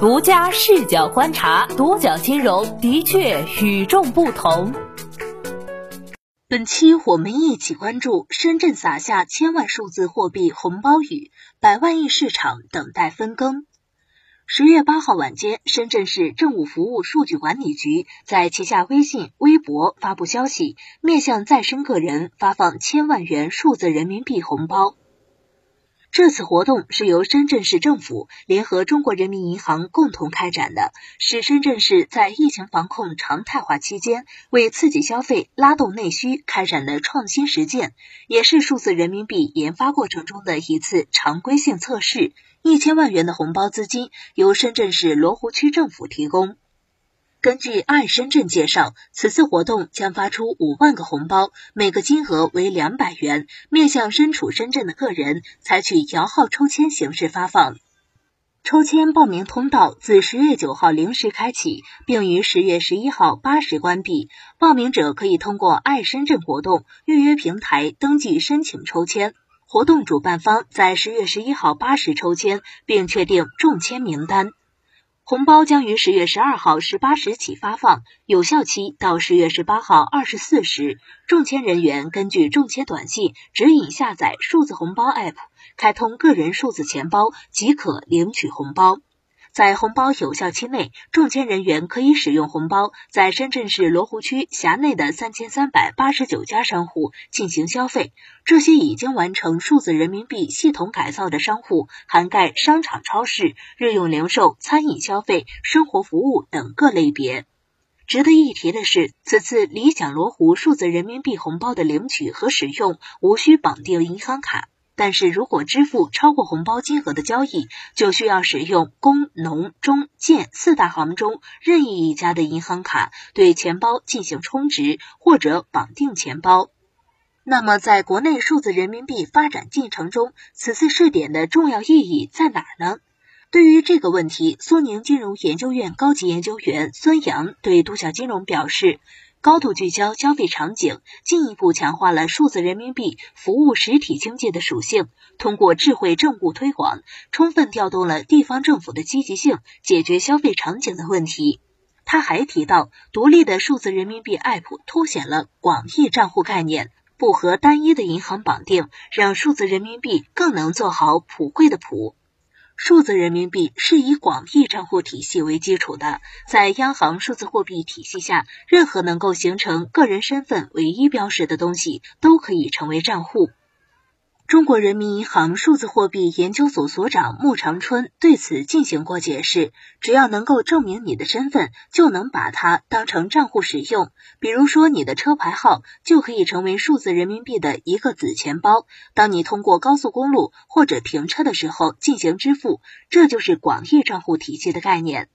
独家视角观察，独角金融的确与众不同。本期我们一起关注：深圳撒下千万数字货币红包雨，百万亿市场等待分羹。十月八号晚间，深圳市政务服务数据管理局在旗下微信、微博发布消息，面向在深个人发放千万元数字人民币红包。这次活动是由深圳市政府联合中国人民银行共同开展的，是深圳市在疫情防控常态化期间为刺激消费、拉动内需开展的创新实践，也是数字人民币研发过程中的一次常规性测试。一千万元的红包资金由深圳市罗湖区政府提供。根据爱深圳介绍，此次活动将发出五万个红包，每个金额为两百元，面向身处深圳的个人，采取摇号抽签形式发放。抽签报名通道自十月九号零时开启，并于十月十一号八时关闭。报名者可以通过爱深圳活动预约平台登记申请抽签。活动主办方在十月十一号八时抽签，并确定中签名单。红包将于十月十二号十八时起发放，有效期到十月十八号二十四时。中签人员根据中签短信指引下载数字红包 App，开通个人数字钱包即可领取红包。在红包有效期内，中签人员可以使用红包在深圳市罗湖区辖内的三千三百八十九家商户进行消费。这些已经完成数字人民币系统改造的商户，涵盖商场、超市、日用零售、餐饮消费、生活服务等各类别。值得一提的是，此次理想罗湖数字人民币红包的领取和使用无需绑定银行卡。但是如果支付超过红包金额的交易，就需要使用工农中建四大行中任意一家的银行卡对钱包进行充值或者绑定钱包。那么，在国内数字人民币发展进程中，此次试点的重要意义在哪儿呢？对于这个问题，苏宁金融研究院高级研究员孙杨对独角金融表示。高度聚焦消费场景，进一步强化了数字人民币服务实体经济的属性。通过智慧政务推广，充分调动了地方政府的积极性，解决消费场景的问题。他还提到，独立的数字人民币 App 凸显了广义账户概念，不和单一的银行绑定，让数字人民币更能做好普惠的普。数字人民币是以广义账户体系为基础的，在央行数字货币体系下，任何能够形成个人身份唯一标识的东西都可以成为账户。中国人民银行数字货币研究所所长穆长春对此进行过解释：只要能够证明你的身份，就能把它当成账户使用。比如说，你的车牌号就可以成为数字人民币的一个子钱包。当你通过高速公路或者停车的时候进行支付，这就是广义账户体系的概念。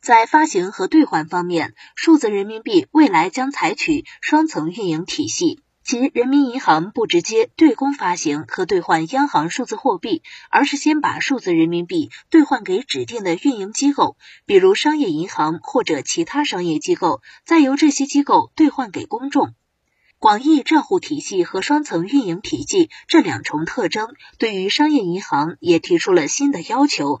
在发行和兑换方面，数字人民币未来将采取双层运营体系。其人民银行不直接对公发行和兑换央行数字货币，而是先把数字人民币兑换给指定的运营机构，比如商业银行或者其他商业机构，再由这些机构兑换给公众。广义账户体系和双层运营体系这两重特征，对于商业银行也提出了新的要求。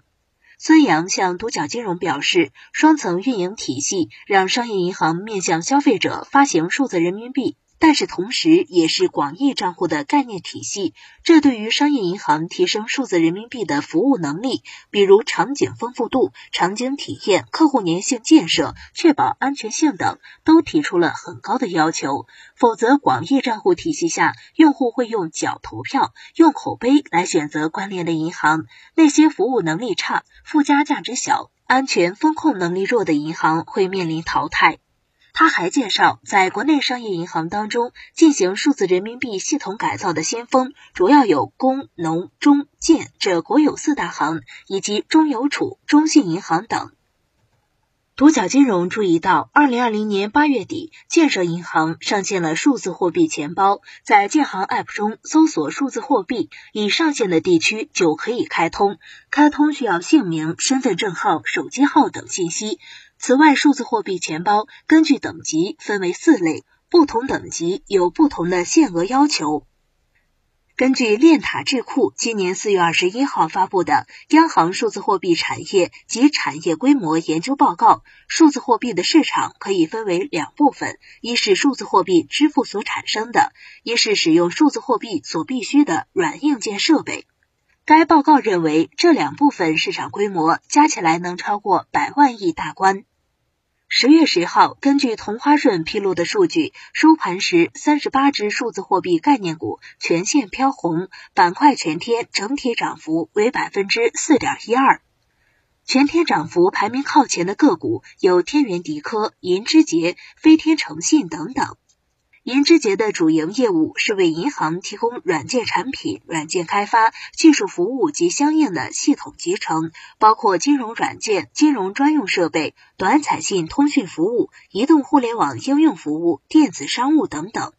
孙杨向独角金融表示，双层运营体系让商业银行面向消费者发行数字人民币。但是同时，也是广义账户的概念体系，这对于商业银行提升数字人民币的服务能力，比如场景丰富度、场景体验、客户粘性建设、确保安全性等，都提出了很高的要求。否则，广义账户体系下，用户会用脚投票、用口碑来选择关联的银行，那些服务能力差、附加价值小、安全风控能力弱的银行会面临淘汰。他还介绍，在国内商业银行当中进行数字人民币系统改造的先锋，主要有工农中建这国有四大行，以及中邮储、中信银行等。独角金融注意到，二零二零年八月底，建设银行上线了数字货币钱包，在建行 App 中搜索数字货币，已上线的地区就可以开通。开通需要姓名、身份证号、手机号等信息。此外，数字货币钱包根据等级分为四类，不同等级有不同的限额要求。根据链塔智库今年四月二十一号发布的《央行数字货币产业及产业规模研究报告》，数字货币的市场可以分为两部分：一是数字货币支付所产生的，一是使用数字货币所必须的软硬件设备。该报告认为，这两部分市场规模加起来能超过百万亿大关。十月十号，根据同花顺披露的数据，收盘时三十八只数字货币概念股全线飘红，板块全天整体涨幅为百分之四点一二。全天涨幅排名靠前的个股有天元迪科、银之杰、飞天诚信等等。银之杰的主营业务是为银行提供软件产品、软件开发、技术服务及相应的系统集成，包括金融软件、金融专用设备、短彩信通讯服务、移动互联网应用服务、电子商务等等。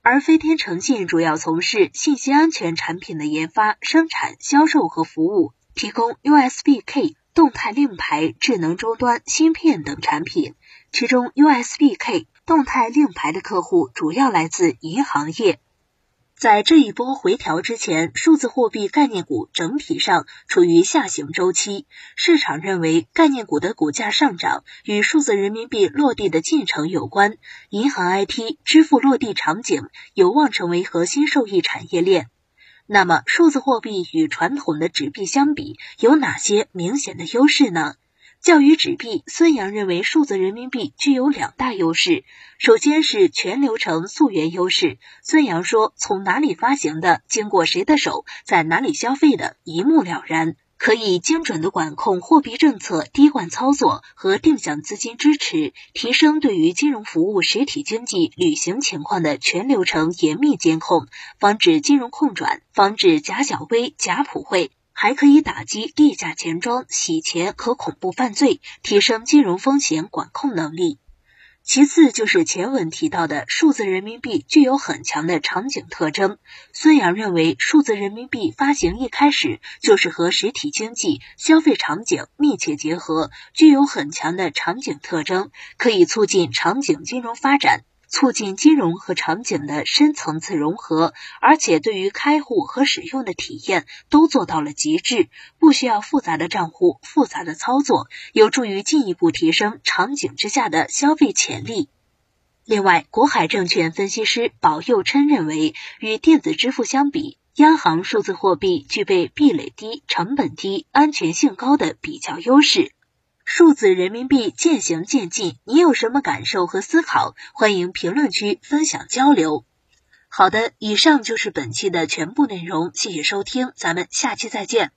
而飞天诚信主要从事信息安全产品的研发、生产、销售和服务，提供 USB-K、动态令牌、智能终端、芯片等产品，其中 USB-K。动态令牌的客户主要来自银行业。在这一波回调之前，数字货币概念股整体上处于下行周期。市场认为，概念股的股价上涨与数字人民币落地的进程有关。银行 IT 支付落地场景有望成为核心受益产业链。那么，数字货币与传统的纸币相比，有哪些明显的优势呢？较于纸币，孙杨认为数字人民币具有两大优势。首先是全流程溯源优势。孙杨说，从哪里发行的，经过谁的手，在哪里消费的，一目了然，可以精准的管控货币政策滴灌操作和定向资金支持，提升对于金融服务实体经济履行情况的全流程严密监控，防止金融空转，防止假小微、假普惠。还可以打击地下钱庄、洗钱和恐怖犯罪，提升金融风险管控能力。其次就是前文提到的数字人民币具有很强的场景特征。孙杨认为，数字人民币发行一开始就是和实体经济消费场景密切结合，具有很强的场景特征，可以促进场景金融发展。促进金融和场景的深层次融合，而且对于开户和使用的体验都做到了极致，不需要复杂的账户、复杂的操作，有助于进一步提升场景之下的消费潜力。另外，国海证券分析师保佑琛认为，与电子支付相比，央行数字货币具备壁垒低、成本低、安全性高的比较优势。数字人民币渐行渐近，你有什么感受和思考？欢迎评论区分享交流。好的，以上就是本期的全部内容，谢谢收听，咱们下期再见。